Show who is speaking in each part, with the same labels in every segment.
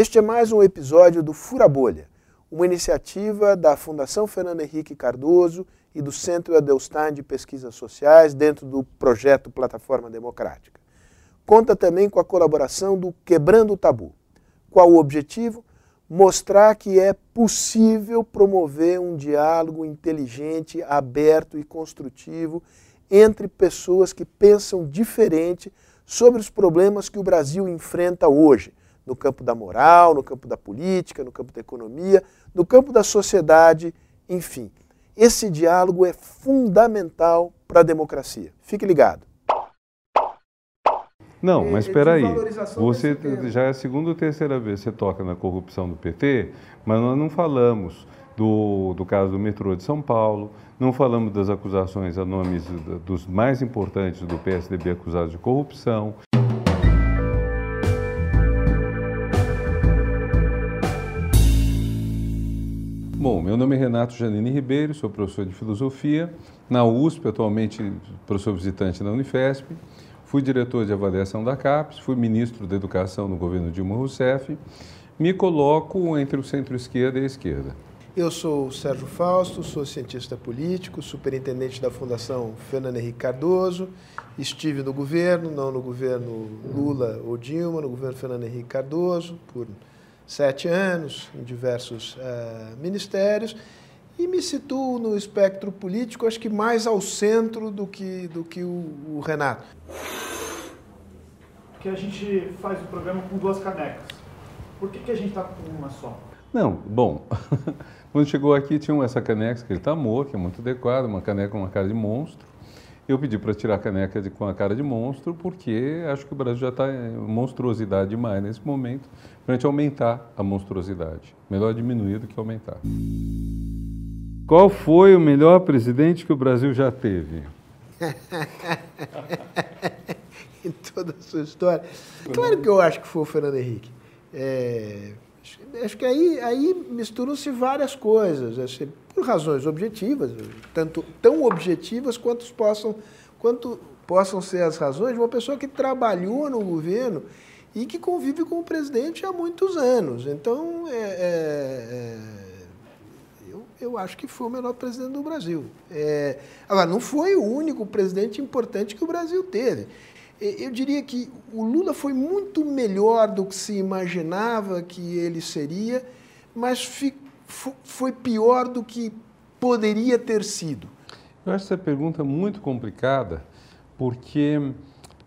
Speaker 1: Este é mais um episódio do Fura Bolha, uma iniciativa da Fundação Fernando Henrique Cardoso e do Centro Adelstein de Pesquisas Sociais dentro do projeto Plataforma Democrática. Conta também com a colaboração do Quebrando o Tabu. Qual o objetivo? Mostrar que é possível promover um diálogo inteligente, aberto e construtivo entre pessoas que pensam diferente sobre os problemas que o Brasil enfrenta hoje, no campo da moral, no campo da política, no campo da economia, no campo da sociedade, enfim. Esse diálogo é fundamental para a democracia. Fique ligado.
Speaker 2: Não, mas espera aí. Você já é a segunda ou terceira vez que você toca na corrupção do PT, mas nós não falamos do, do caso do metrô de São Paulo, não falamos das acusações a nomes dos mais importantes do PSDB acusados de corrupção. Meu nome é Renato Janine Ribeiro, sou professor de filosofia na USP, atualmente professor visitante na Unifesp. Fui diretor de avaliação da CAPES, fui ministro da Educação no governo Dilma Rousseff. Me coloco entre o centro-esquerda e a esquerda.
Speaker 1: Eu sou Sérgio Fausto, sou cientista político, superintendente da Fundação Fernando Henrique Cardoso. Estive no governo, não no governo Lula ou Dilma, no governo Fernando Henrique Cardoso, por sete anos, em diversos uh, ministérios e me situo no espectro político, acho que mais ao centro do que, do que o, o Renato.
Speaker 3: Porque a gente faz o programa com duas canecas. Por que, que a gente está com uma só?
Speaker 2: Não, bom, quando chegou aqui tinha essa caneca que ele está morto, que é muito adequada, uma caneca com uma cara de monstro. Eu pedi para tirar a caneca de, com a cara de monstro, porque acho que o Brasil já está em monstruosidade demais nesse momento, para a gente aumentar a monstruosidade. Melhor diminuir do que aumentar. Qual foi o melhor presidente que o Brasil já teve?
Speaker 1: em toda a sua história. Claro que eu acho que foi o Fernando Henrique. É, acho que aí, aí misturam-se várias coisas, assim, por razões objetivas, tanto tão objetivas quanto possam, quanto possam ser as razões de uma pessoa que trabalhou no governo e que convive com o presidente há muitos anos. Então, é, é, é eu acho que foi o melhor presidente do Brasil. É, agora, não foi o único presidente importante que o Brasil teve. Eu diria que o Lula foi muito melhor do que se imaginava que ele seria, mas foi pior do que poderia ter sido.
Speaker 2: Eu acho essa pergunta muito complicada, porque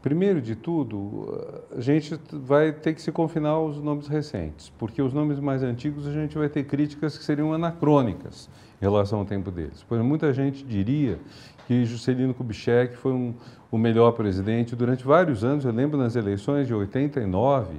Speaker 2: Primeiro de tudo, a gente vai ter que se confinar aos nomes recentes, porque os nomes mais antigos a gente vai ter críticas que seriam anacrônicas em relação ao tempo deles. Pois muita gente diria que Juscelino Kubitschek foi um, o melhor presidente durante vários anos. Eu lembro nas eleições de 89,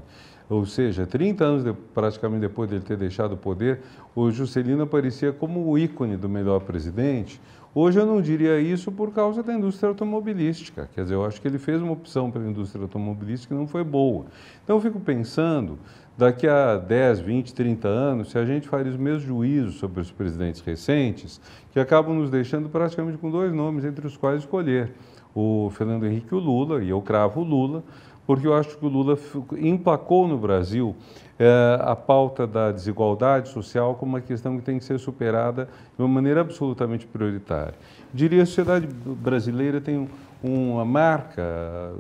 Speaker 2: ou seja, 30 anos de, praticamente depois dele ter deixado o poder, o Juscelino aparecia como o ícone do melhor presidente. Hoje eu não diria isso por causa da indústria automobilística. Quer dizer, eu acho que ele fez uma opção pela indústria automobilística que não foi boa. Então eu fico pensando, daqui a 10, 20, 30 anos, se a gente faria os mesmos juízos sobre os presidentes recentes, que acabam nos deixando praticamente com dois nomes entre os quais escolher. O Fernando Henrique e o Lula, e eu cravo o Lula, porque eu acho que o Lula emplacou no Brasil é, a pauta da desigualdade social como uma questão que tem que ser superada de uma maneira absolutamente prioritária. Diria que a sociedade brasileira tem uma marca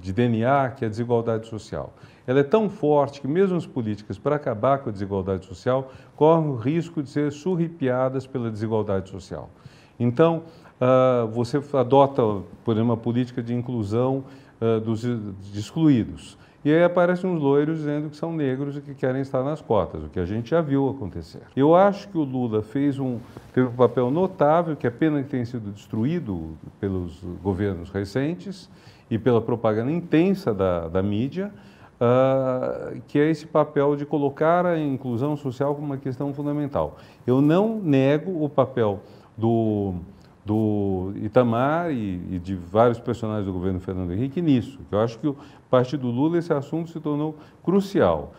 Speaker 2: de DNA que é a desigualdade social. Ela é tão forte que mesmo as políticas para acabar com a desigualdade social correm o risco de ser surripiadas pela desigualdade social. Então, uh, você adota, por exemplo, uma política de inclusão uh, dos excluídos. E aí aparecem uns loiros dizendo que são negros e que querem estar nas cotas, o que a gente já viu acontecer. Eu acho que o Lula fez um, teve um papel notável, que é pena que tenha sido destruído pelos governos recentes e pela propaganda intensa da, da mídia, uh, que é esse papel de colocar a inclusão social como uma questão fundamental. Eu não nego o papel do do Itamar e, e, de vários personagens do governo Fernando Henrique nisso. Eu acho que o partido Lula esse assunto se tornou crucial.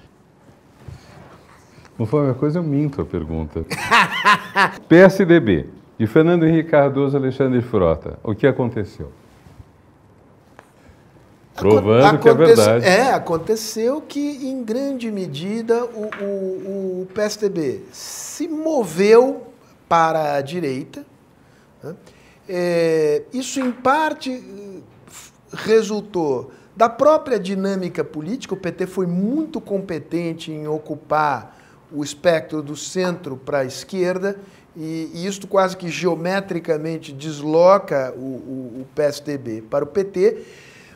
Speaker 2: Não foi uma coisa, eu minto a pergunta. PSDB, de Fernando Henrique Cardoso Alexandre Frota, o que aconteceu? Provando que é verdade.
Speaker 1: É, aconteceu que, em grande medida, o, o, o PSDB se moveu para a direita. Né? É, isso, em parte, resultou da própria dinâmica política. O PT foi muito competente em ocupar o espectro do centro para a esquerda e, e isso quase que geometricamente desloca o, o, o PSDB para o PT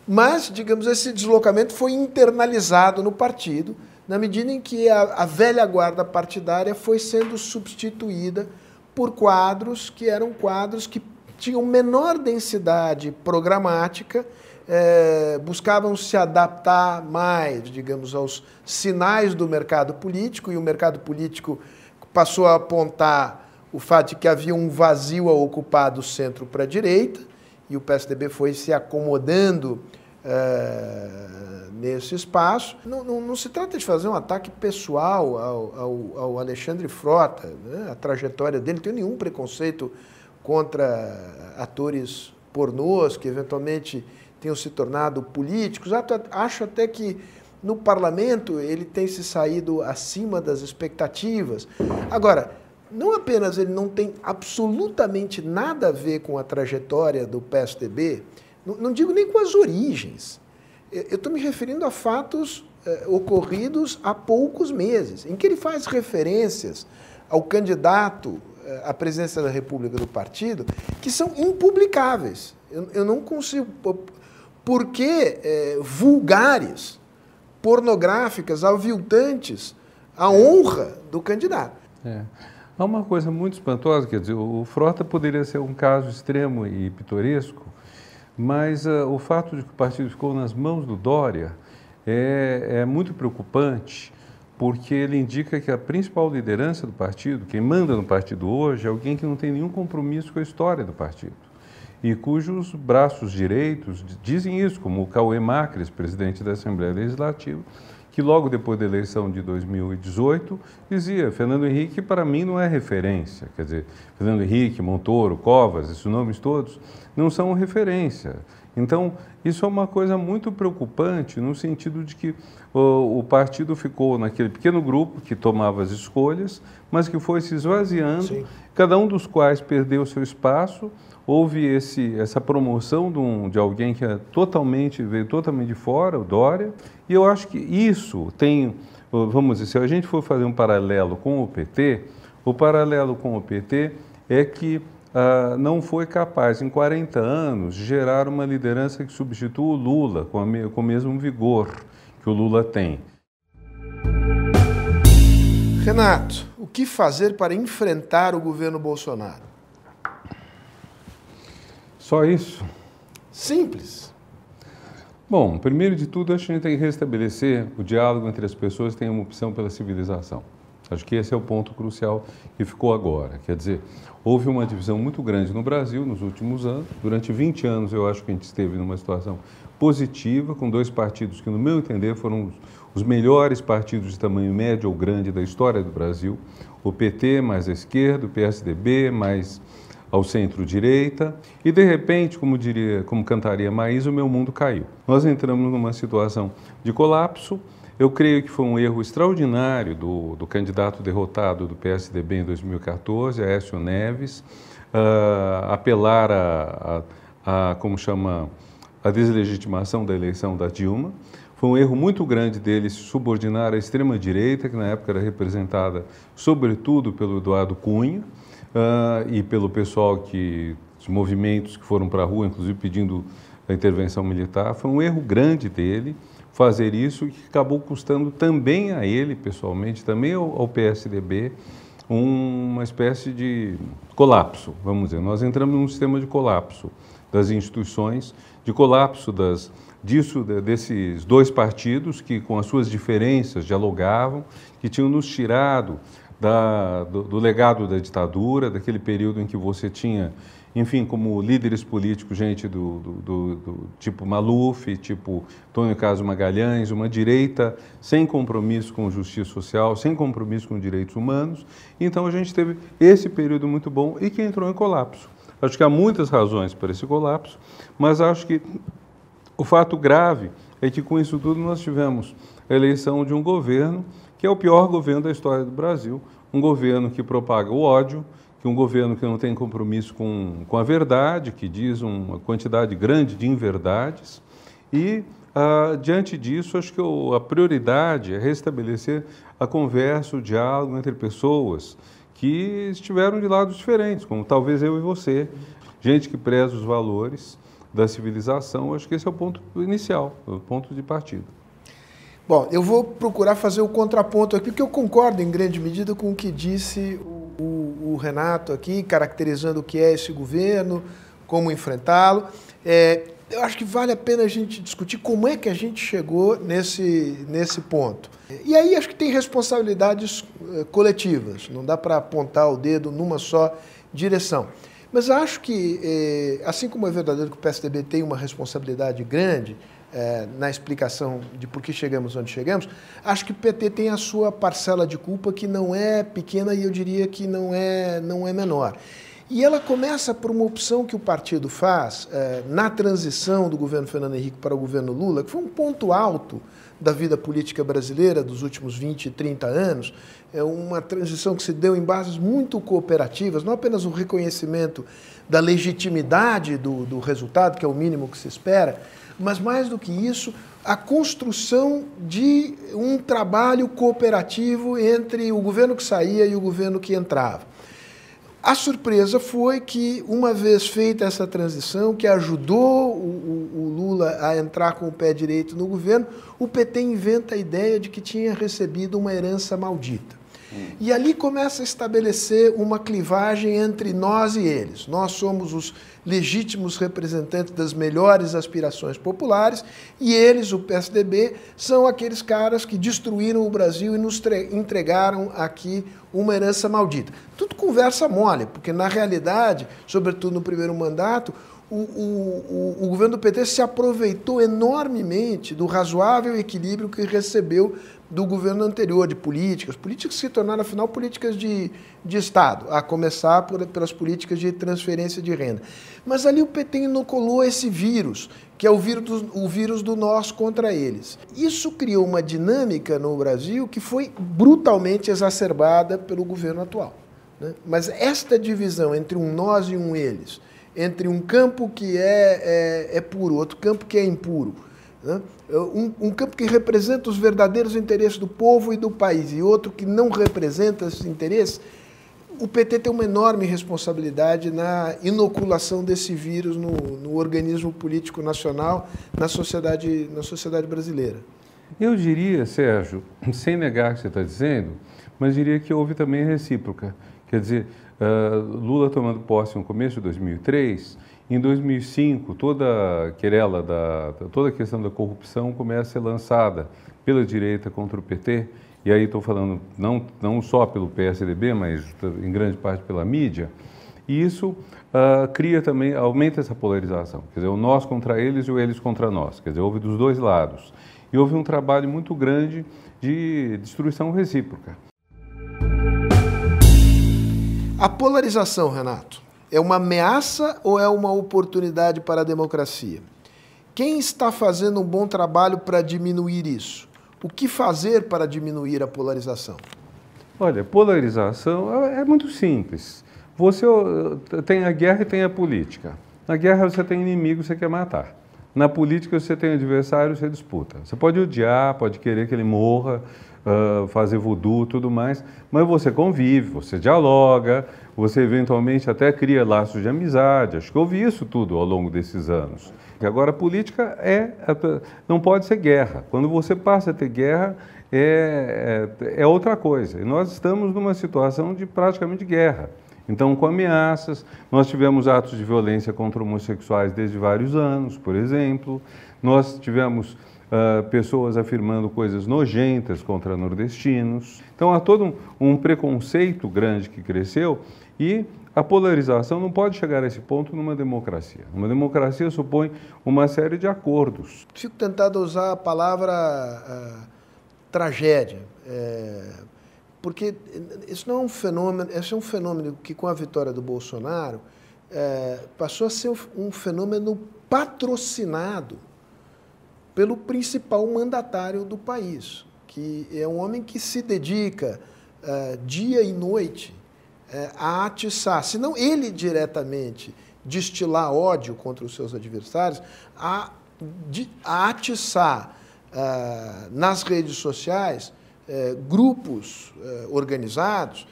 Speaker 1: mas, digamos, esse deslocamento foi internalizado no partido, na medida em que a, a velha guarda partidária foi sendo substituída por quadros que eram quadros que tinham menor densidade programática, é, buscavam se adaptar mais, digamos, aos sinais do mercado político, e o mercado político passou a apontar o fato de que havia um vazio a ocupar do centro para a direita, e o PSDB foi se acomodando é, nesse espaço. Não, não, não, se trata de fazer um ataque pessoal ao, ao, ao Alexandre Frota, né? a trajetória dele, não tem nenhum preconceito contra atores pornôs que eventualmente tenham se tornado políticos. Acho até que no parlamento ele tem se saído acima das expectativas. Agora, não apenas ele não tem absolutamente nada a ver com a trajetória do PSDB, não, não digo nem com as origens. Eu estou me referindo a fatos eh, ocorridos há poucos meses, em que ele faz referências ao candidato eh, à presidência da República do partido que são impublicáveis. Eu, eu não consigo. Por que eh, vulgares, pornográficas, aviltantes a honra do candidato?
Speaker 2: É. Há uma coisa muito espantosa, quer dizer, o Frota poderia ser um caso extremo e pitoresco, mas uh, o fato de que o partido ficou nas mãos do Dória é, é muito preocupante, porque ele indica que a principal liderança do partido, quem manda no partido hoje, é alguém que não tem nenhum compromisso com a história do partido e cujos braços direitos dizem isso, como o Cauê Macris, presidente da Assembleia Legislativa, que logo depois da eleição de 2018 dizia: Fernando Henrique, para mim, não é referência. Quer dizer, Fernando Henrique, Montoro, Covas, esses nomes todos não são referência. Então, isso é uma coisa muito preocupante no sentido de que o, o, partido ficou naquele pequeno grupo que tomava as escolhas, mas que foi se esvaziando, Sim. cada um dos quais perdeu seu espaço. Houve esse, essa promoção de, um, de alguém que é totalmente, veio totalmente de fora, o Dória, e eu acho que isso tem, vamos dizer, se a gente for fazer um paralelo com o PT, o paralelo com o PT é que ah, não foi capaz, em 40 anos, de gerar uma liderança que substitua o Lula com, a, com o mesmo vigor que o Lula tem.
Speaker 1: Renato, o que fazer para enfrentar o governo Bolsonaro?
Speaker 2: Só isso?
Speaker 1: Simples.
Speaker 2: Bom, primeiro de tudo, acho que a gente tem que restabelecer o diálogo entre as pessoas que têm uma opção pela civilização. Acho que esse é o ponto crucial que ficou agora. Quer dizer, houve uma divisão muito grande no Brasil nos últimos anos. Durante 20 anos, eu acho que a gente esteve numa situação positiva, com dois partidos que, no meu entender, foram os melhores partidos de tamanho médio ou grande da história do Brasil. O PT mais à esquerda, o PSDB mais ao centro-direita e de repente, como diria, como cantaria Maísa, o meu mundo caiu. Nós entramos numa situação de colapso. Eu creio que foi um erro extraordinário do, do candidato derrotado do PSDB em 2014, Aécio Neves, uh, apelar a, a, a, como chama, a deslegitimação da eleição da Dilma. Foi um erro muito grande dele subordinar à extrema-direita, que na época era representada sobretudo pelo Eduardo Cunha, uh, e pelo pessoal que, os movimentos que foram para a rua, inclusive pedindo a intervenção militar. Foi um erro grande dele fazer isso que acabou custando também a ele, pessoalmente, também ao, ao PSDB, uma espécie de colapso, vamos dizer. Nós entramos num sistema de colapso das instituições, de colapso das, disso, desses dois partidos que, com as suas diferenças, dialogavam, que tinham nos tirado da, do, do, legado da ditadura, daquele período em que você tinha, enfim, como líderes políticos, gente do, do, do tipo Maluf, tipo Tônio Caso Magalhães, uma direita sem compromisso com justiça social, sem compromisso com direitos humanos. Então a gente teve esse período muito bom e que entrou em colapso. Acho que há muitas razões para esse colapso, mas acho que O fato grave é que com isso tudo nós tivemos a eleição de um governo que é o pior governo da história do Brasil, um governo que propaga o ódio, que um governo que não tem compromisso com, com a verdade, que diz uma quantidade grande de inverdades. E, ah, diante disso, acho que a prioridade é restabelecer a conversa, o diálogo entre pessoas que estiveram de lados diferentes, como talvez eu e você, gente que preza os valores da civilização. Acho que esse é o ponto inicial, o ponto de partida.
Speaker 1: Bom, eu vou procurar fazer o contraponto aqui, porque eu concordo em grande medida com o que disse o, o, o Renato aqui, caracterizando o que é esse governo, como enfrentá-lo. É, eu acho que vale a pena a gente discutir como é que a gente chegou nesse, nesse ponto. E aí acho que tem responsabilidades eh, coletivas, não dá para apontar o dedo numa só direção. Mas acho que, eh, assim como é verdadeiro que o PSDB tem uma responsabilidade grande eh, na explicação de por que chegamos onde chegamos, acho que o PT tem a sua parcela de culpa que não é pequena e eu diria que não é, não é menor. E ela começa por uma opção que o partido faz eh, na transição do governo Fernando Henrique para o governo Lula, que foi um ponto alto da vida política brasileira dos últimos 20, 30 anos. É uma transição que se deu em bases muito cooperativas, não apenas o reconhecimento da legitimidade do, do resultado, que é o mínimo que se espera, mas mais do que isso, a construção de um trabalho cooperativo entre o governo que saía e o governo que entrava. A surpresa foi que, uma vez feita essa transição, que ajudou o, o, o, Lula a entrar com o pé direito no governo, o PT inventa a ideia de que tinha recebido uma herança maldita. E ali começa a estabelecer uma clivagem entre nós e eles. Nós somos os legítimos representantes das melhores aspirações populares e eles, o PSDB, são aqueles caras que destruíram o Brasil e nos entregaram aqui uma herança maldita. Tudo conversa mole, porque na realidade, sobretudo no primeiro mandato, o, o, o, o, governo do PT se aproveitou enormemente do razoável equilíbrio que recebeu do governo anterior, de políticas, políticas que se tornaram, afinal, políticas de, de Estado, a começar por, pelas políticas de transferência de renda. Mas ali o PT inoculou esse vírus, que é o vírus, do, o vírus do nós contra eles. Isso criou uma dinâmica no Brasil que foi brutalmente exacerbada pelo governo atual. Né? Mas esta divisão entre um nós e um eles, entre um campo que é, é, é puro, outro campo que é impuro, né? Um, um, campo que representa os verdadeiros interesses do povo e do país e outro que não representa esses interesses, o PT tem uma enorme responsabilidade na inoculação desse vírus no, no organismo político nacional, na sociedade, na sociedade brasileira.
Speaker 2: Eu diria, Sérgio, sem negar o que você está dizendo, mas diria que houve também recíproca. Quer dizer, uh, Lula tomando posse no começo de 2003 em 2005, toda a querela, da, toda a questão da corrupção começa a ser lançada pela direita contra o PT, e aí estou falando não, não só pelo PSDB, mas em grande parte pela mídia, e isso uh, cria também, aumenta essa polarização, quer dizer, o nós contra eles e o eles contra nós, quer dizer, houve dos dois lados. E houve um trabalho muito grande de destruição recíproca.
Speaker 1: A polarização, Renato, é uma ameaça ou é uma oportunidade para a democracia? Quem está fazendo um bom trabalho para diminuir isso? O que fazer para diminuir a polarização?
Speaker 2: Olha, polarização é, é muito simples. Você tem a guerra e tem a política. Na guerra você tem inimigo, você quer matar. Na política você tem adversário, você disputa. Você pode odiar, pode querer que ele morra, uh, fazer voodoo, tudo mais, mas você convive, você dialoga, você eventualmente até cria laços de amizade. Acho que eu vi isso tudo ao longo desses anos. Agora, a política é, é, não pode ser guerra. Quando você passa a ter guerra, é, é, é outra coisa. E nós estamos numa situação de praticamente guerra. Então, com ameaças, nós tivemos atos de violência contra homossexuais desde vários anos, por exemplo. Nós tivemos uh, pessoas afirmando coisas nojentas contra nordestinos. Então há todo um, um preconceito grande que cresceu e a polarização não pode chegar a esse ponto numa democracia. Uma democracia supõe uma série de acordos.
Speaker 1: Fico tentado a usar a palavra uh, tragédia, é, porque isso não é um fenômeno, esse é um fenômeno que com a vitória do Bolsonaro é, passou a ser um fenômeno patrocinado pelo principal mandatário do país, que é um homem que se dedica uh, dia e noite uh, a atiçar, se não ele diretamente destilar ódio contra os seus adversários, a, de, a atiçar uh, nas redes sociais grupos organizados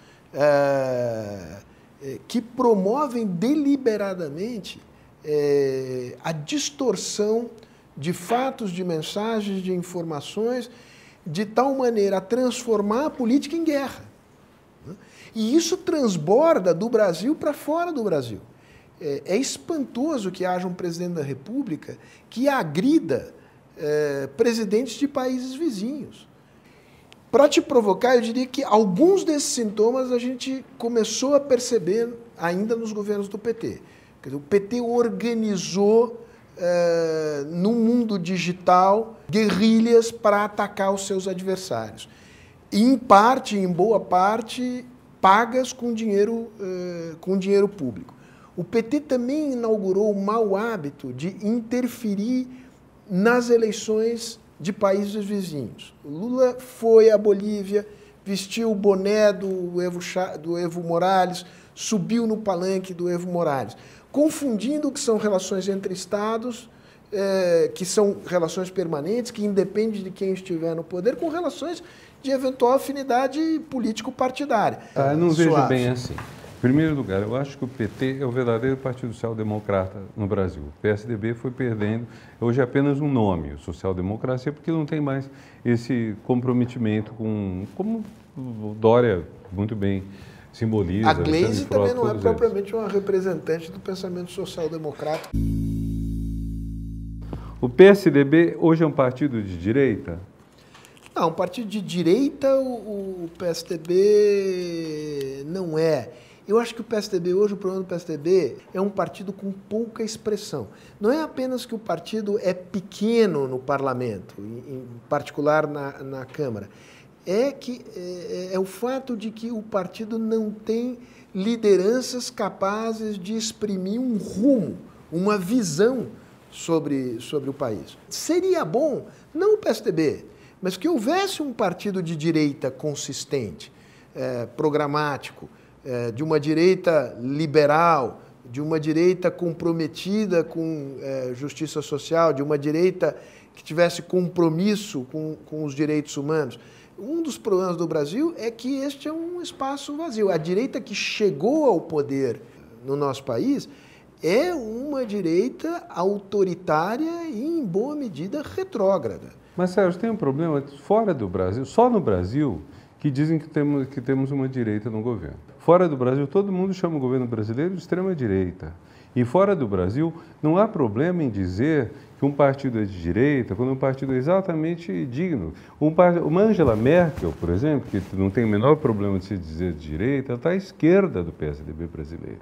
Speaker 1: que promovem deliberadamente a distorção de fatos, de mensagens, de informações, de tal maneira a transformar a política em guerra. E isso transborda do Brasil para fora do Brasil. É, é, espantoso que haja um presidente da República que agrida é, presidentes de países vizinhos. Para te provocar, eu diria que alguns desses sintomas a gente começou a perceber ainda nos governos do PT. O PT organizou é, no mundo digital, guerrilhas para atacar os seus adversários. Em parte, em boa parte, pagas com dinheiro, é, com dinheiro público. O PT também inaugurou o mau hábito de interferir nas eleições de países vizinhos. Lula foi à Bolívia, vestiu o boné do Evo, do Evo Morales, subiu no palanque do Evo Morales confundindo o que são relações entre Estados, é, que são relações permanentes, que independem de quem estiver no poder, com relações de eventual afinidade político-partidária.
Speaker 2: Ah, não vejo bem assim. Em primeiro lugar, eu acho que o PT é o verdadeiro Partido Social-Democrata no Brasil. O PSDB foi perdendo, hoje é apenas um nome, social-democracia, porque não tem mais esse comprometimento com, como o Dória muito bem simboliza.
Speaker 1: A Glaze também não é propriamente uma representante do pensamento social-democrata.
Speaker 2: O PSDB hoje é um partido de direita?
Speaker 1: Não, um partido de direita o, o PSDB não é. Eu acho que o PSDB hoje, o problema do PSDB é um partido com pouca expressão. Não é apenas que o partido é pequeno no parlamento, em particular na, na Câmara é que é, é, é o fato de que o partido não tem lideranças capazes de exprimir um rumo, uma visão sobre, sobre o país. Seria bom, não o PSDB, mas que houvesse um partido de direita consistente, é, programático, é, de uma direita liberal, de uma direita comprometida com é, justiça social, de uma direita que tivesse compromisso com, com os direitos humanos. Um dos problemas do Brasil é que este é um espaço vazio. A direita que chegou ao poder no nosso país é uma direita autoritária e, em boa medida, retrógrada.
Speaker 2: Mas, Sérgio, tem um problema fora do Brasil, só no Brasil, que dizem que temos, que temos uma direita no governo. Fora do Brasil, todo mundo chama o governo brasileiro de extrema-direita. E fora do Brasil, não há problema em dizer que um partido é de direita, quando um partido é exatamente digno. Um, uma Angela Merkel, por exemplo, que não tem o menor problema de se dizer de direita, está à esquerda do PSDB brasileiro.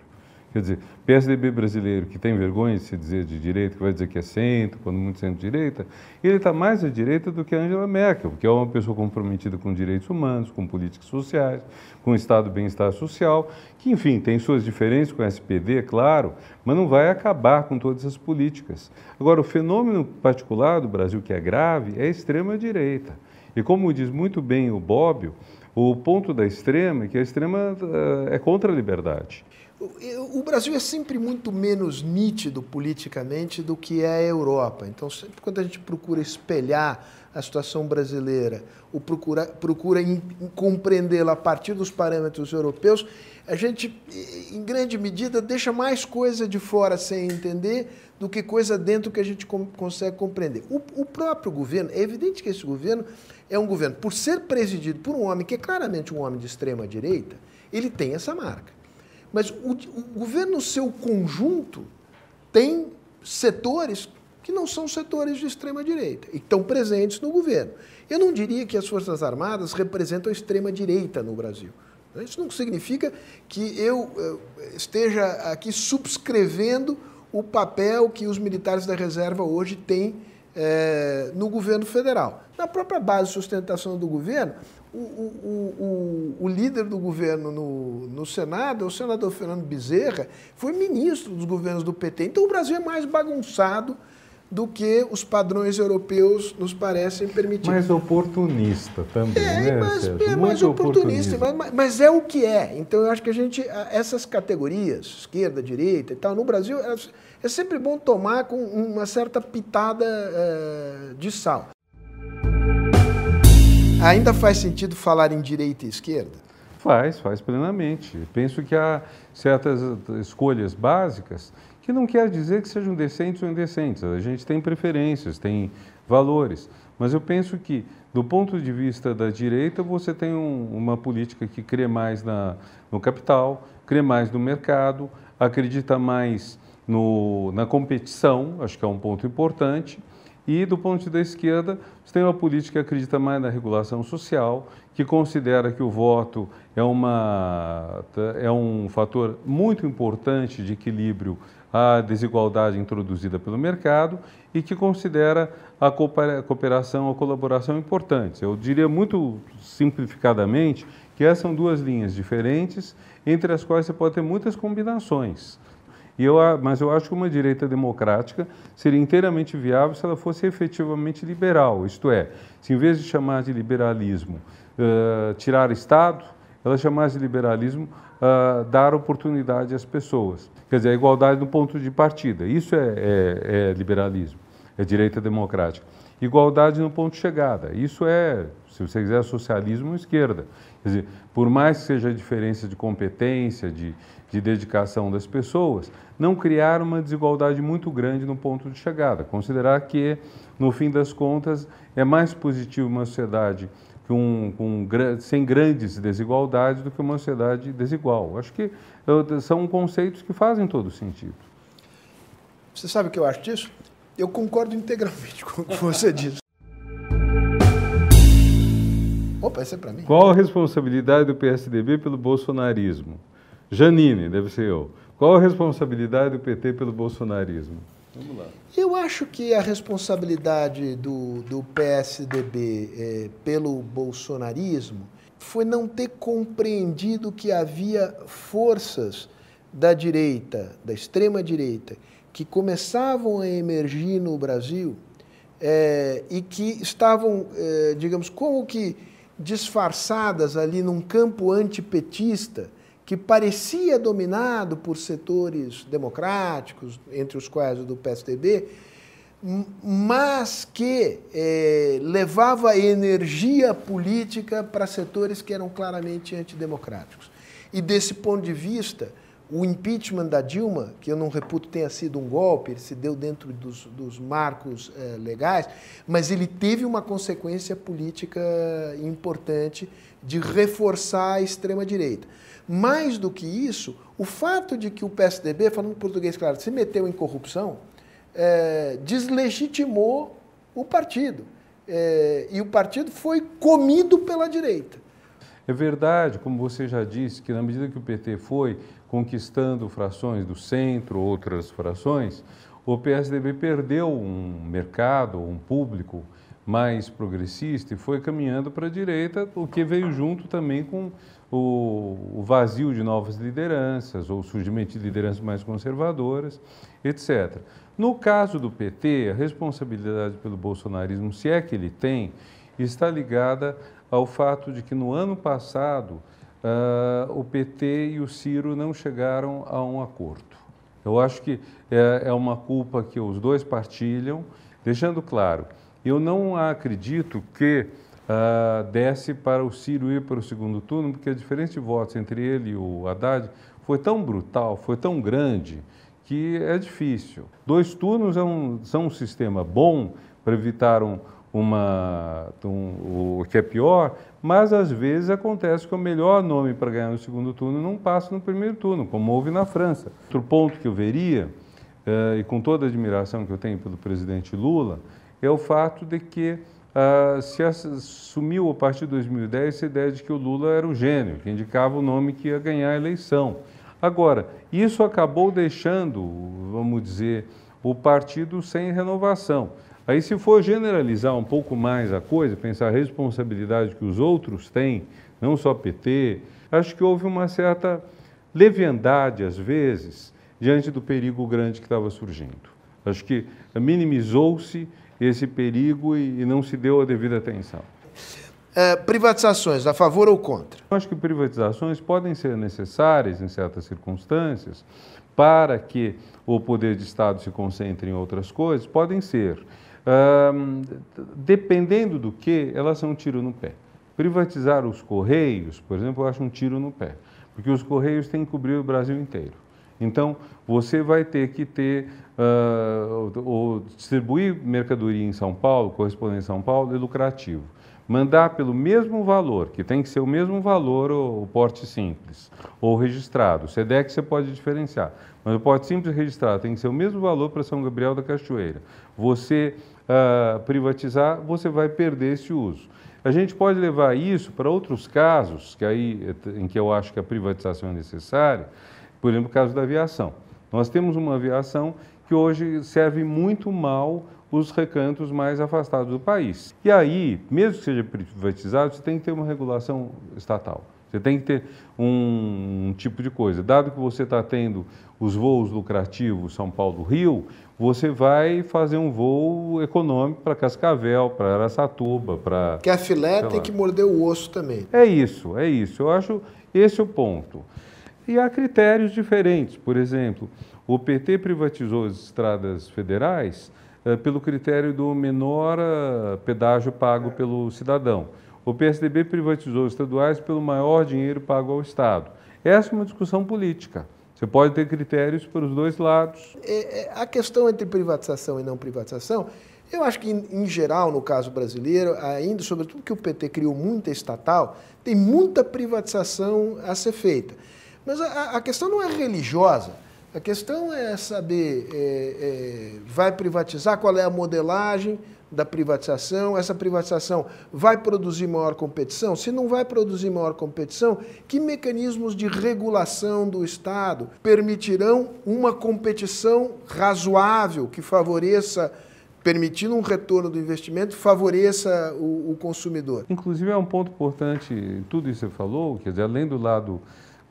Speaker 2: Quer dizer, PSDB brasileiro que tem vergonha de se dizer de direita, que vai dizer que é centro, quando muito centro-direita, ele está mais à direita do que a Angela Merkel, que é uma pessoa comprometida com direitos humanos, com políticas sociais, com o estado de bem-estar social, que, enfim, tem suas diferenças com o SPD, é claro, mas não vai acabar com todas as políticas. Agora, o fenômeno particular do Brasil que é grave é a extrema-direita. E como diz muito bem o Bobbio, o ponto da extrema é que a extrema eh, é contra a liberdade.
Speaker 1: O Brasil é sempre muito menos nítido politicamente do que é a Europa. Então, sempre quando a gente procura espelhar a situação brasileira, ou procura, procura compreendê-la a partir dos parâmetros europeus, a gente, em grande medida, deixa mais coisa de fora sem entender do que coisa dentro que a gente consegue compreender. O, o próprio governo, é evidente que esse governo é um governo, por ser presidido por um homem que é claramente um homem de extrema direita, ele tem essa marca. Mas o, o governo, no seu conjunto, tem setores que não são setores de extrema-direita e estão presentes no governo. Eu não diria que as Forças Armadas representam a extrema-direita no Brasil. Isso não significa que eu esteja aqui subscrevendo o papel que os militares da reserva hoje têm é, no governo federal. Na própria base de sustentação do governo, o, o, o, o, líder do governo no, no Senado, o senador Fernando Bezerra, foi ministro dos governos do PT. Então o Brasil é mais bagunçado do que os padrões europeus nos parecem permitir.
Speaker 2: Mais oportunista também, é, né,
Speaker 1: mas,
Speaker 2: Sérgio?
Speaker 1: É mais oportunista, mas, mas, é o que é. Então eu acho que a gente, essas categorias, esquerda, direita e tal, no Brasil, é sempre bom tomar com uma certa pitada é, de sal. Ainda faz sentido falar em direita e esquerda?
Speaker 2: Faz, faz plenamente. Penso que há certas escolhas básicas que não quer dizer que sejam decentes ou indecentes. A gente tem preferências, tem valores. Mas eu penso que, do ponto de vista da direita, você tem um, uma política que crê mais na, no capital, crê mais no mercado, acredita mais no, na competição, acho que é um ponto importante. E do ponto da esquerda, você tem uma política que acredita mais na regulação social, que considera que o voto é, uma, é um fator muito importante de equilíbrio à desigualdade introduzida pelo mercado e que considera a cooperação, a colaboração importantes. Eu diria muito simplificadamente que essas são duas linhas diferentes, entre as quais você pode ter muitas combinações. E eu, mas eu acho que uma direita democrática seria inteiramente viável se ela fosse efetivamente liberal, isto é, se em vez de chamar de liberalismo uh, tirar Estado, ela chamasse de liberalismo uh, dar oportunidade às pessoas. Quer dizer, a igualdade no ponto de partida. Isso é, é, é liberalismo, é direita democrática. Igualdade no ponto de chegada. Isso é, se você quiser, socialismo esquerda. Quer dizer, por mais que seja a diferença de competência, de, de dedicação das pessoas, não criar uma desigualdade muito grande no ponto de chegada. Considerar que, no fim das contas, é mais positivo uma sociedade sem grandes desigualdades do que uma sociedade desigual. Acho que são conceitos que fazem todo sentido.
Speaker 1: Você sabe o que eu acho disso? Eu concordo integralmente com o que você disse. Opa, esse é para mim.
Speaker 2: Qual a responsabilidade do PSDB pelo bolsonarismo? Janine, deve ser eu. Qual a responsabilidade do PT pelo bolsonarismo?
Speaker 1: Vamos lá. Eu acho que a responsabilidade do, do PSDB é, pelo bolsonarismo foi não ter compreendido que havia forças da direita, da extrema-direita, que começavam a emergir no Brasil é, e que estavam, é, digamos, como que disfarçadas ali num campo antipetista que parecia dominado por setores democráticos, entre os quais o do PSDB, mas que eh, levava energia política para setores que eram claramente antidemocráticos. E desse ponto de vista, o impeachment da Dilma, que eu não reputo tenha sido um golpe, ele se deu dentro dos, dos marcos eh, legais, mas ele teve uma consequência política importante de reforçar a extrema-direita. Mais do que isso, o fato de que o PSDB, falando português claro, se meteu em corrupção, é, deslegitimou o partido. É, e o partido foi comido pela direita.
Speaker 2: É verdade, como você já disse, que na medida que o PT foi conquistando frações do centro, outras frações, o PSDB perdeu um mercado, um público mais progressista e foi caminhando para a direita, o que veio junto também com o, vazio de novas lideranças, ou surgimento de lideranças mais conservadoras, etc. No caso do PT, a responsabilidade pelo bolsonarismo, se é que ele tem, está ligada ao fato de que no ano passado uh, o PT e o Ciro não chegaram a um acordo. Eu acho que é, é uma culpa que os dois partilham, deixando claro, eu não acredito que uh, desce para o Ciro ir para o segundo turno, porque a diferença de votos entre ele e o Haddad foi tão brutal, foi tão grande, que é difícil. Dois turnos é um, são um sistema bom para evitar um, uma, um, o que é pior, mas às vezes acontece que o melhor nome para ganhar no segundo turno não passa no primeiro turno, como houve na França. Outro ponto que eu veria, uh, e com toda a admiração que eu tenho pelo presidente Lula, é o fato de que uh, se assumiu a partir de 2010 essa ideia de que o Lula era o gênio, que indicava o nome que ia ganhar a eleição. Agora, isso acabou deixando, vamos dizer, o partido sem renovação. Aí, se for generalizar um pouco mais a coisa, pensar a responsabilidade que os outros têm, não só PT, acho que houve uma certa leviandade, às vezes, diante do perigo grande que estava surgindo. Acho que minimizou-se esse perigo e, não se deu a devida atenção.
Speaker 1: É, privatizações, a favor ou contra?
Speaker 2: Acho que privatizações podem ser necessárias em certas circunstâncias para que o poder de Estado se concentre em outras coisas, podem ser. Dependendo do que, elas são um tiro no pé. Privatizar os Correios, por exemplo, eu acho um tiro no pé, porque os Correios têm que cobrir o Brasil inteiro. Então, você vai ter que ter, uh, ou distribuir mercadoria em São Paulo, correspondente em São Paulo, é lucrativo. Mandar pelo mesmo valor, que tem que ser o mesmo valor o, porte simples, ou registrado. O SEDEC você pode diferenciar, mas o porte simples registrado tem que ser o mesmo valor para São Gabriel da Cachoeira. Você uh, privatizar, você vai perder esse uso. A gente pode levar isso para outros casos, que aí, em que eu acho que a privatização é necessária, por exemplo, o caso da aviação. Nós temos uma aviação que hoje serve muito mal os recantos mais afastados do país. E aí, mesmo que seja privatizado, você tem que ter uma regulação estatal. Você tem que ter um, um tipo de coisa. Dado que você está tendo os voos lucrativos São Paulo-Rio, você vai fazer um voo econômico para Cascavel, para Aracatuba, para...
Speaker 1: Que a filé tem que morder o osso também.
Speaker 2: É isso, é isso. Eu acho esse é o ponto. E há critérios diferentes. Por exemplo, o PT privatizou as estradas federais pelo critério do menor uh, pedágio pago pelo cidadão. O PSDB privatizou os estaduais pelo maior dinheiro pago ao Estado. Essa é uma discussão política. Você pode ter critérios para os dois lados.
Speaker 1: É, é, a questão entre privatização e não privatização, eu acho que, em, em geral, no caso brasileiro, ainda, sobretudo que o PT criou muita estatal, tem muita privatização a ser feita. Mas a, a questão não é religiosa. A questão é saber, é, é, vai privatizar, qual é a modelagem da privatização, essa privatização vai produzir maior competição? Se não vai produzir maior competição, que mecanismos de regulação do Estado permitirão uma competição razoável que favoreça permitindo um retorno do investimento, favoreça o, o consumidor.
Speaker 2: Inclusive, é um ponto importante, tudo isso que você falou, quer dizer, além do lado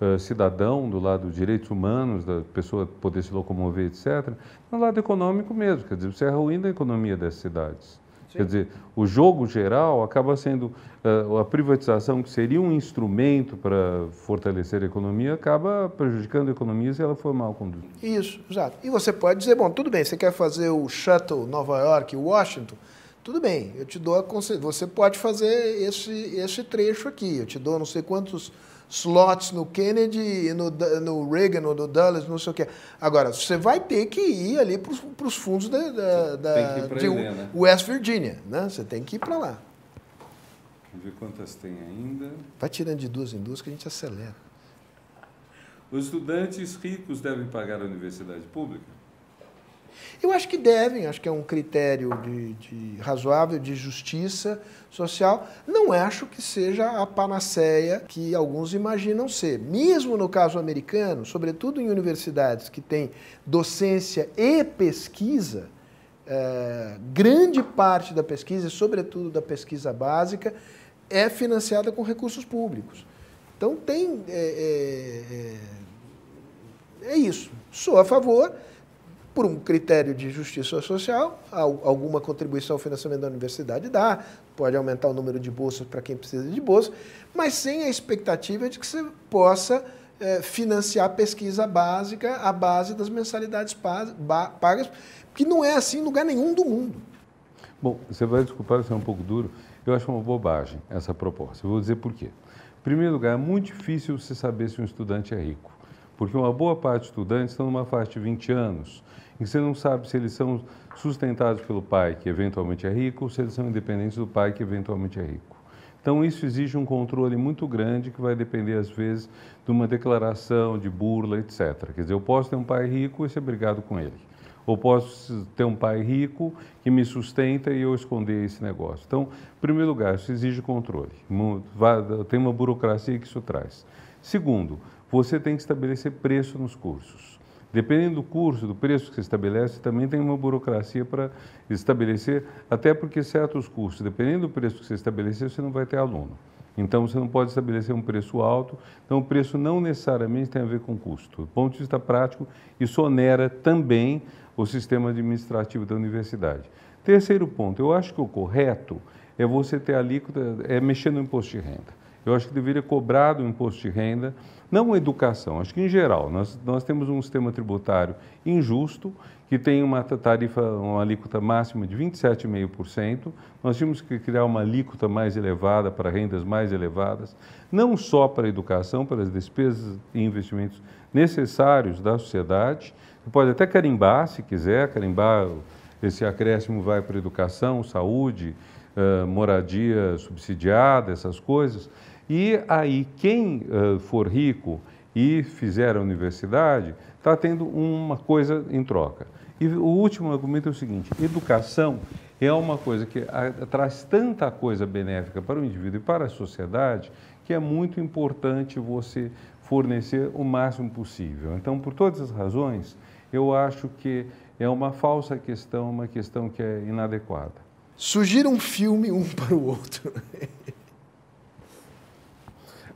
Speaker 2: uh, cidadão, do lado dos direitos humanos, da pessoa poder se locomover, etc., no lado econômico mesmo, quer dizer, você é ruim da economia das cidades. Sim. Quer dizer, o jogo geral acaba sendo uh, a privatização, que seria um instrumento para fortalecer a economia, acaba prejudicando a economia se ela for mal conduzida.
Speaker 1: Isso, exato. E você pode dizer, bom, tudo bem, você quer fazer o shuttle Nova York, Washington, tudo bem, eu te dou a você pode fazer esse, esse trecho aqui, eu te dou não sei quantos slots no Kennedy, no, no Reagan, ou no Dulles, não sei o quê. Agora, você vai ter que ir ali para os fundos da, da, da de ele, né? West Virginia, né? Você tem que ir para lá.
Speaker 2: Vamos ver quantas tem ainda.
Speaker 1: Vai tirando de duas em duas que a gente acelera.
Speaker 2: Os estudantes ricos devem pagar a universidade pública?
Speaker 1: Eu acho que devem, acho que é um critério de, de, razoável de justiça social. Não acho que seja a panaceia que alguns imaginam ser. Mesmo no caso americano, sobretudo em universidades que têm docência e pesquisa, é, grande parte da pesquisa, sobretudo da pesquisa básica, é financiada com recursos públicos. Então tem. é, é, é, é isso. Sou a favor por um critério de justiça social, alguma contribuição ao financiamento da universidade dá, pode aumentar o número de bolsas para quem precisa de bolsa, mas sem a expectativa de que você possa é, financiar pesquisa básica à base das mensalidades pagas, que não é assim em lugar nenhum do mundo.
Speaker 2: Bom, você vai desculpar se é um pouco duro, eu acho uma bobagem essa proposta. Eu vou dizer por quê. Em primeiro lugar, é muito difícil você saber se um estudante é rico, porque uma boa parte dos estudantes estão numa faixa de 20 anos, e você não sabe se eles são sustentados pelo pai, que eventualmente é rico, ou se eles são independentes do pai, que eventualmente é rico. Então, isso exige um controle muito grande que vai depender, às vezes, de uma declaração, de burla, etc. Quer dizer, eu posso ter um pai rico e ser brigado com ele. Ou posso ter um pai rico que me sustenta e eu esconder esse negócio. Então, em primeiro lugar, isso exige controle. Tem uma burocracia que isso traz. Segundo, você tem que estabelecer preço nos cursos. Dependendo do curso, do preço que se estabelece, também tem uma burocracia para estabelecer, até porque certos cursos, dependendo do preço que você estabelecer, você não vai ter aluno. Então, você não pode estabelecer um preço alto. Então, o preço não necessariamente tem a ver com custo. Do ponto de vista prático, isso onera também o sistema administrativo da universidade. Terceiro ponto, eu acho que o correto é você ter alíquota, é mexer no imposto de renda. Eu acho que deveria cobrar do imposto de renda, não educação, acho que em geral, nós, nós temos um sistema tributário injusto, que tem uma tarifa, uma alíquota máxima de 27,5%. Nós tínhamos que criar uma alíquota mais elevada para rendas mais elevadas, não só para a educação, para as despesas e investimentos necessários da sociedade. Você pode até carimbar, se quiser, carimbar esse acréscimo vai para educação, saúde, moradia subsidiada, essas coisas. E aí, quem uh, for rico e fizer a universidade, está tendo uma coisa em troca. E o último argumento é o seguinte: educação é uma coisa que traz tanta coisa benéfica para o indivíduo e para a sociedade que é muito importante você fornecer o máximo possível. Então, por todas as razões, eu acho que é uma falsa questão, uma questão que é inadequada.
Speaker 1: Sugira um filme um para o outro.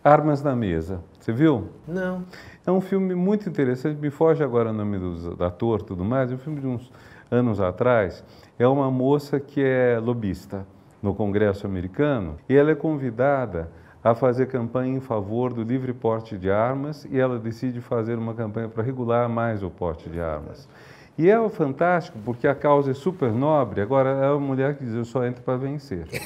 Speaker 2: Armas na Mesa. Você viu?
Speaker 1: Não.
Speaker 2: É um filme muito interessante, me foge agora o nome do, ator e tudo mais, é um filme de uns anos atrás. É uma moça que é lobista no Congresso americano e ela é convidada a fazer campanha em favor do livre porte de armas e ela decide fazer uma campanha para regular mais o porte de armas. E é fantástico porque a causa é super nobre. Agora, é uma mulher que diz: Eu só entro para vencer.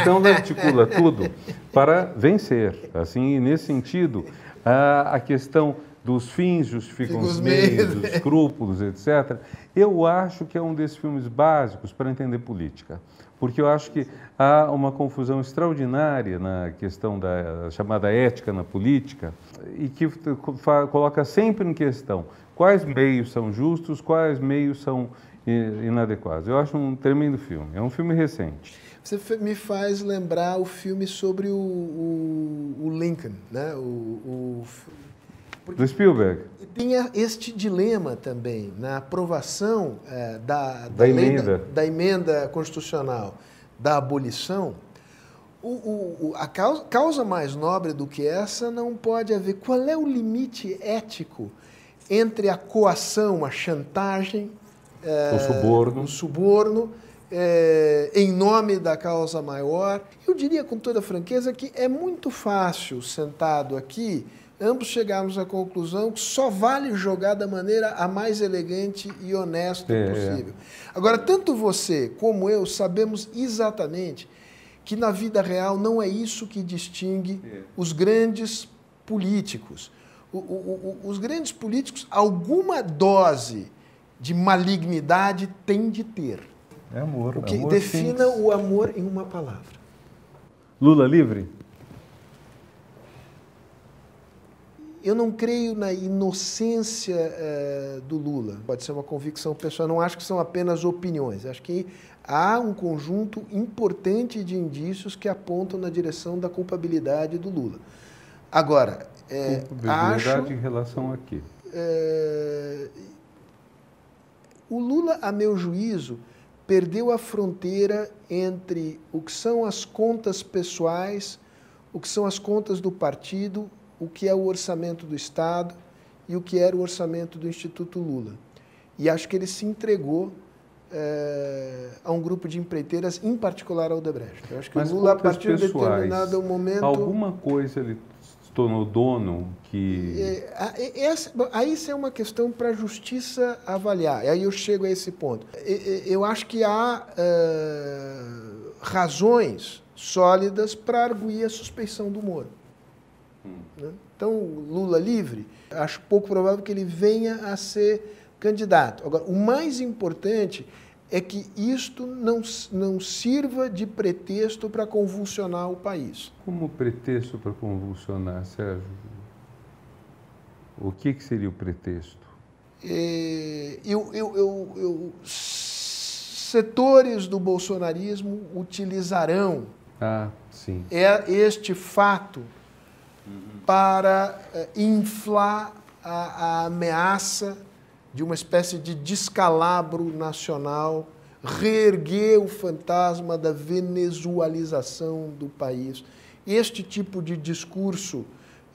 Speaker 2: Então, ela articula tudo para vencer. Assim, nesse sentido, a, a questão dos fins justificam os meios, os escrúpulos, etc. Eu acho que é um desses filmes básicos para entender política, porque eu acho que há uma confusão extraordinária na questão da chamada ética na política e que coloca sempre em questão quais meios são justos, quais meios são inadequados. Eu acho um tremendo filme. É um filme recente.
Speaker 1: Você me faz lembrar o filme sobre o, o, o Lincoln, né? O,
Speaker 2: do Spielberg.
Speaker 1: Tinha este dilema também na aprovação é, da, da,
Speaker 2: da, emenda.
Speaker 1: da, da emenda constitucional da abolição. O, o, a causa, causa mais nobre do que essa não pode haver. Qual é o limite ético entre a coação, a chantagem,
Speaker 2: é, o suborno,
Speaker 1: o suborno é, em nome da causa maior? Eu diria com toda franqueza que é muito fácil, sentado aqui, ambos chegarmos à conclusão que só vale jogar da maneira a mais elegante e honesta é, possível. Agora, tanto você como eu sabemos exatamente que na vida real não é isso que distingue é. os grandes políticos o, o, os grandes políticos, alguma dose de malignidade tem de ter.
Speaker 2: É amor.
Speaker 1: O que
Speaker 2: amor
Speaker 1: defina simples. o amor em uma palavra.
Speaker 2: Lula livre?
Speaker 1: Eu não creio na inocência uh, do Lula. Pode ser uma convicção pessoal. Não acho que são apenas opiniões. Acho que há um conjunto importante de indícios que apontam na direção da culpabilidade do Lula. Agora,
Speaker 2: é, acho, em relação a quê?
Speaker 1: É, o Lula, a meu juízo, perdeu a fronteira entre o que são as contas pessoais, o que são as contas do partido, o que é o orçamento do Estado e o que era o orçamento do Instituto Lula. E acho que ele se entregou é, a um grupo de empreiteiras, em particular ao Odebrecht. Eu acho que
Speaker 2: Mas
Speaker 1: o Lula, a partir
Speaker 2: pessoais,
Speaker 1: de determinado momento...
Speaker 2: Alguma coisa ele tornou dono que.
Speaker 1: É, essa, aí isso é uma questão para a justiça avaliar. Aí eu chego a esse ponto. Eu acho que há uh, razões sólidas para arguir a suspeição do Moro. Hum. Né? Então, Lula livre, acho pouco provável que ele venha a ser candidato. Agora, o mais importante é que isto não, não sirva de pretexto para convulsionar o país.
Speaker 2: Como pretexto para convulsionar, Sérgio? O que, que seria o pretexto?
Speaker 1: É, eu, eu, eu, eu, setores do bolsonarismo utilizarão
Speaker 2: ah.
Speaker 1: É este fato para é, inflar a, a ameaça de uma espécie de descalabro nacional, reerguer o fantasma da venezualização do país. Este tipo de discurso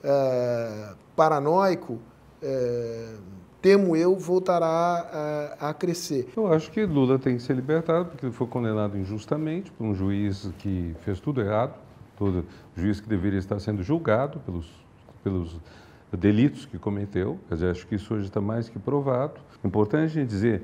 Speaker 1: uh, paranoico uh, temo eu, voltará a, a, crescer.
Speaker 2: Eu acho que Lula tem que ser libertado, porque ele foi condenado injustamente por um juiz que fez tudo errado, todo juiz que deveria estar sendo julgado pelos, pelos delitos que cometeu. Quer dizer, acho que isso hoje está mais que provado. Importante a gente dizer,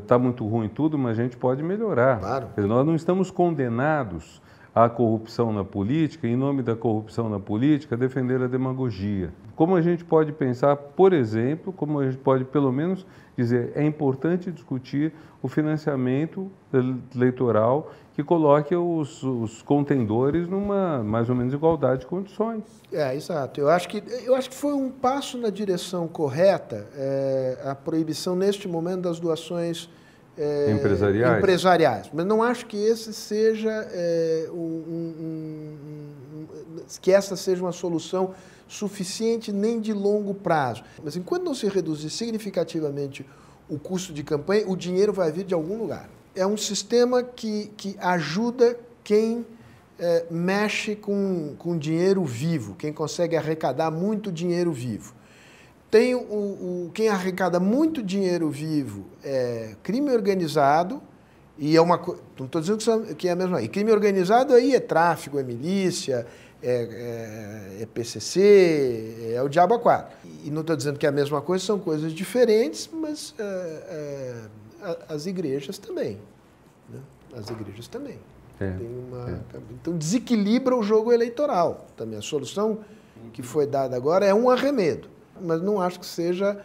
Speaker 2: está uh, muito ruim tudo, mas a gente pode melhorar.
Speaker 1: Claro.
Speaker 2: Dizer, nós não estamos condenados à corrupção na política, em nome da corrupção na política, defender a demagogia. Como a gente pode pensar, por exemplo, como a gente pode pelo menos dizer, é importante discutir o financiamento eleitoral que coloque os, os contendores numa mais ou menos igualdade de condições.
Speaker 1: É, exato. Eu acho que, eu acho que foi um passo na direção correta é, a proibição, neste momento, das doações
Speaker 2: é, empresariais.
Speaker 1: empresariais. Mas não acho que esse seja é, um, um, um, que essa seja uma solução suficiente nem de longo prazo. Mas enquanto não se reduzir significativamente o custo de campanha, o dinheiro vai vir de algum lugar. É um sistema que, que ajuda quem é, mexe com, com dinheiro vivo, quem consegue arrecadar muito dinheiro vivo. Tem o, o, quem arrecada muito dinheiro vivo é crime organizado, e é uma Não estou dizendo que é a mesma. E crime organizado aí é tráfico, é milícia, é, é, é PCC, é o diabo a quatro. E não estou dizendo que é a mesma coisa, são coisas diferentes, mas é, é as igrejas também. Né? As igrejas também. É, uma, é. então desequilibra o jogo eleitoral também. A solução que foi dada agora é um arremedo mas não acho que seja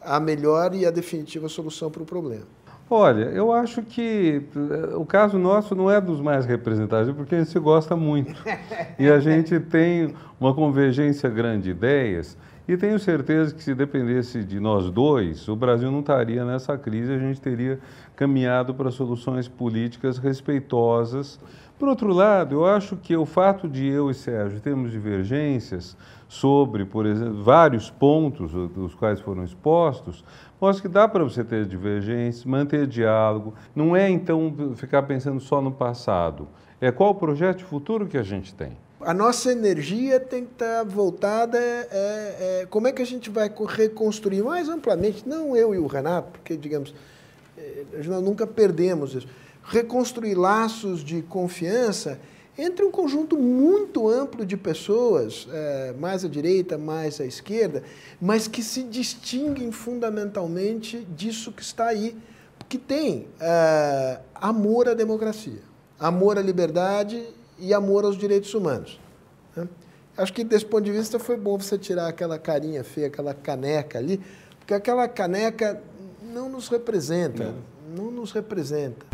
Speaker 1: a melhor e a definitiva solução para o problema.
Speaker 2: Olha, eu acho que eh, o caso nosso não é dos mais representativos, porque a gente se gosta muito. e a gente tem uma convergência grande de ideias. E tenho certeza que se dependesse de nós dois, o Brasil não estaria nessa crise, a gente teria caminhado para soluções políticas respeitosas. Por outro lado, eu acho que o fato de eu e Sérgio termos divergências sobre, por exemplo, vários pontos dos quais foram expostos, mostra que dá para você ter divergências, manter diálogo. Não é, então, ficar pensando só no passado. É qual o projeto futuro que a gente tem.
Speaker 1: A nossa energia tem que estar voltada é, é, como é que a gente vai reconstruir mais amplamente, não eu e o Renato, porque, digamos, é, nós nunca perdemos isso. Reconstruir laços de confiança entre um conjunto muito amplo de pessoas, é, mais à direita, mais à esquerda, mas que se distinguem fundamentalmente disso que está aí, que tem é, amor à democracia, amor à liberdade e amor aos direitos humanos. Né? Acho que desse ponto de vista foi bom você tirar aquela carinha feia, aquela caneca ali, porque aquela caneca não nos representa, não, não nos representa.